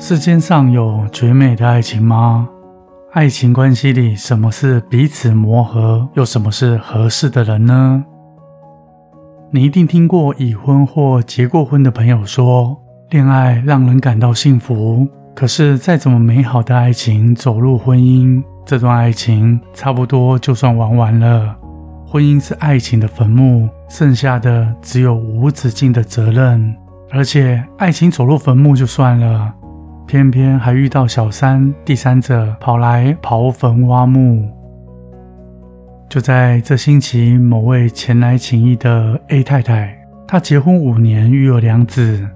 世间上有绝美的爱情吗？爱情关系里，什么是彼此磨合，又什么是合适的人呢？你一定听过已婚或结过婚的朋友说，恋爱让人感到幸福。可是，再怎么美好的爱情，走入婚姻，这段爱情差不多就算玩完了。婚姻是爱情的坟墓，剩下的只有无止境的责任。而且，爱情走入坟墓就算了。偏偏还遇到小三、第三者跑来刨坟挖墓。就在这星期，某位前来请益的 A 太太，她结婚五年，育有两子。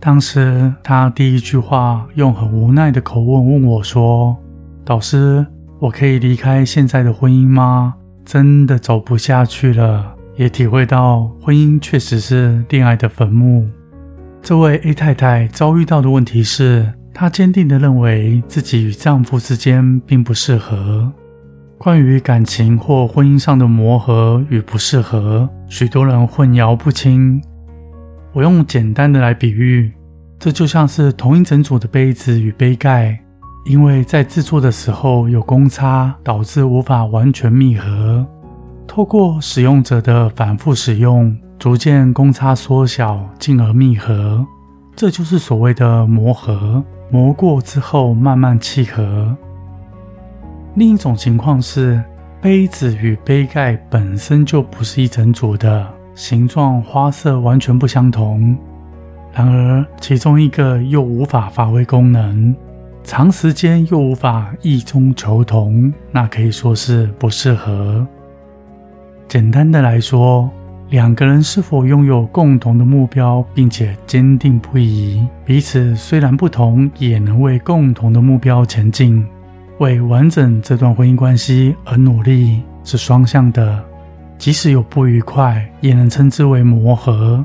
当时她第一句话用很无奈的口吻问我说：“导师，我可以离开现在的婚姻吗？真的走不下去了，也体会到婚姻确实是恋爱的坟墓。”这位 A 太太遭遇到的问题是，她坚定地认为自己与丈夫之间并不适合。关于感情或婚姻上的磨合与不适合，许多人混淆不清。我用简单的来比喻，这就像是同一整组的杯子与杯盖，因为在制作的时候有公差，导致无法完全密合。透过使用者的反复使用。逐渐公差缩小，进而密合，这就是所谓的磨合。磨过之后，慢慢契合。另一种情况是，杯子与杯盖本身就不是一整组的，形状、花色完全不相同。然而，其中一个又无法发挥功能，长时间又无法异中求同，那可以说是不适合。简单的来说。两个人是否拥有共同的目标，并且坚定不移？彼此虽然不同，也能为共同的目标前进，为完整这段婚姻关系而努力，是双向的。即使有不愉快，也能称之为磨合。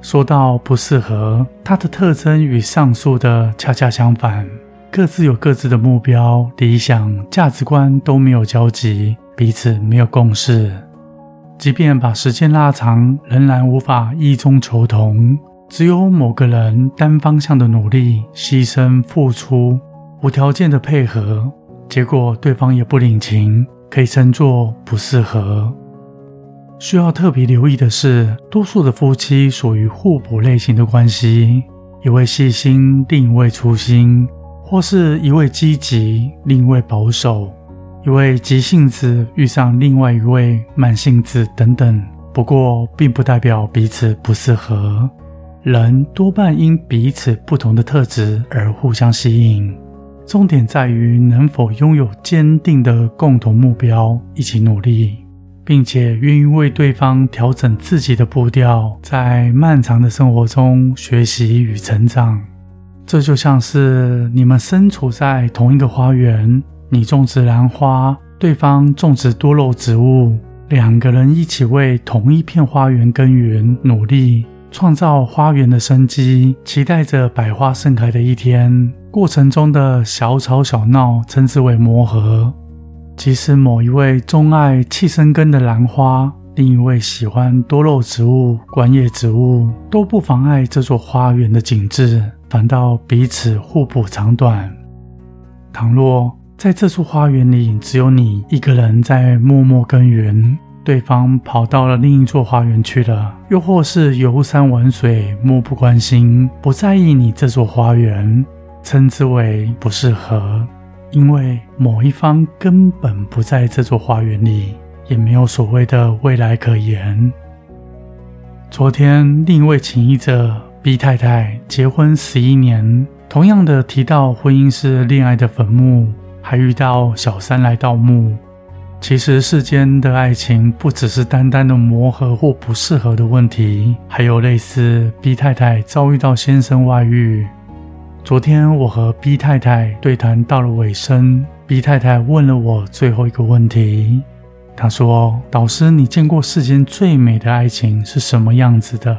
说到不适合，它的特征与上述的恰恰相反，各自有各自的目标、理想、价值观都没有交集，彼此没有共识。即便把时间拉长，仍然无法异中求同。只有某个人单方向的努力、牺牲、付出，无条件的配合，结果对方也不领情，可以称作不适合。需要特别留意的是，多数的夫妻属于互补类型的关系，一位细心，另一位粗心，或是一位积极，另一位保守。一位急性子遇上另外一位慢性子等等，不过并不代表彼此不适合。人多半因彼此不同的特质而互相吸引，重点在于能否拥有坚定的共同目标，一起努力，并且愿意为对方调整自己的步调，在漫长的生活中学习与成长。这就像是你们身处在同一个花园。你种植兰花，对方种植多肉植物，两个人一起为同一片花园耕耘努力，创造花园的生机，期待着百花盛开的一天。过程中的小吵小闹，称之为磨合。即使某一位钟爱气生根的兰花，另一位喜欢多肉植物、观叶植物，都不妨碍这座花园的景致，反倒彼此互补长短。倘若在这处花园里，只有你一个人在默默耕耘，对方跑到了另一座花园去了，又或是游山玩水，漠不关心，不在意你这座花园，称之为不适合。因为某一方根本不在这座花园里，也没有所谓的未来可言。昨天，另一位情谊者 B 太太结婚十一年，同样的提到婚姻是恋爱的坟墓。还遇到小三来盗墓，其实世间的爱情不只是单单的磨合或不适合的问题，还有类似 B 太太遭遇到先生外遇。昨天我和 B 太太对谈到了尾声，B 太太问了我最后一个问题。她说：“导师，你见过世间最美的爱情是什么样子的？”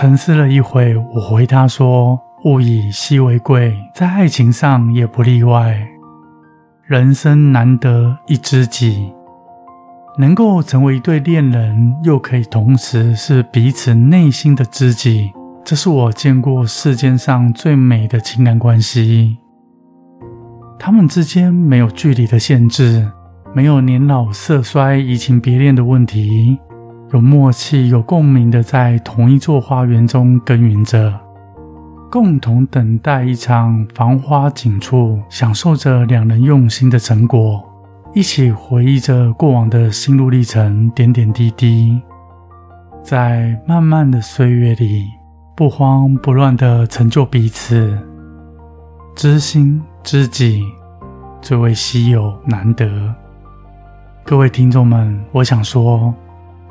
沉思了一会，我回答说：“物以稀为贵，在爱情上也不例外。人生难得一知己，能够成为一对恋人，又可以同时是彼此内心的知己，这是我见过世间上最美的情感关系。他们之间没有距离的限制，没有年老色衰、移情别恋的问题。”有默契、有共鸣的，在同一座花园中耕耘着，共同等待一场繁花锦簇，享受着两人用心的成果，一起回忆着过往的心路历程、点点滴滴，在漫漫的岁月里，不慌不乱的成就彼此，知心知己，最为稀有难得。各位听众们，我想说。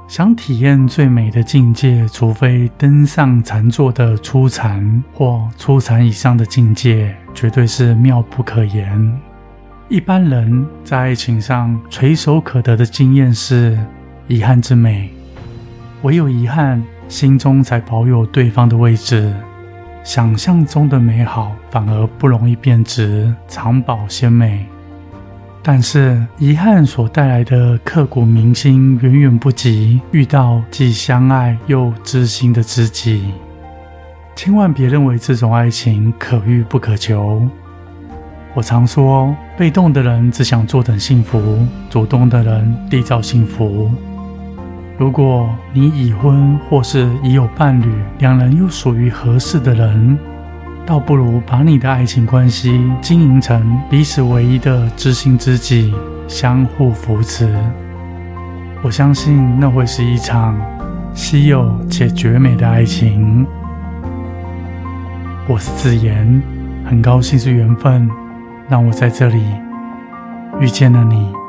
想体验最美的境界，除非登上禅坐的初禅或初禅以上的境界，绝对是妙不可言。一般人在爱情上垂手可得的经验是遗憾之美，唯有遗憾，心中才保有对方的位置。想象中的美好反而不容易变质，藏宝鲜美。但是遗憾所带来的刻骨铭心，远远不及遇到既相爱又知心的知己。千万别认为这种爱情可遇不可求。我常说，被动的人只想坐等幸福，主动的人缔造幸福。如果你已婚或是已有伴侣，两人又属于合适的人。倒不如把你的爱情关系经营成彼此唯一的知心知己，相互扶持。我相信那会是一场稀有且绝美的爱情。我是子言，很高兴是缘分，让我在这里遇见了你。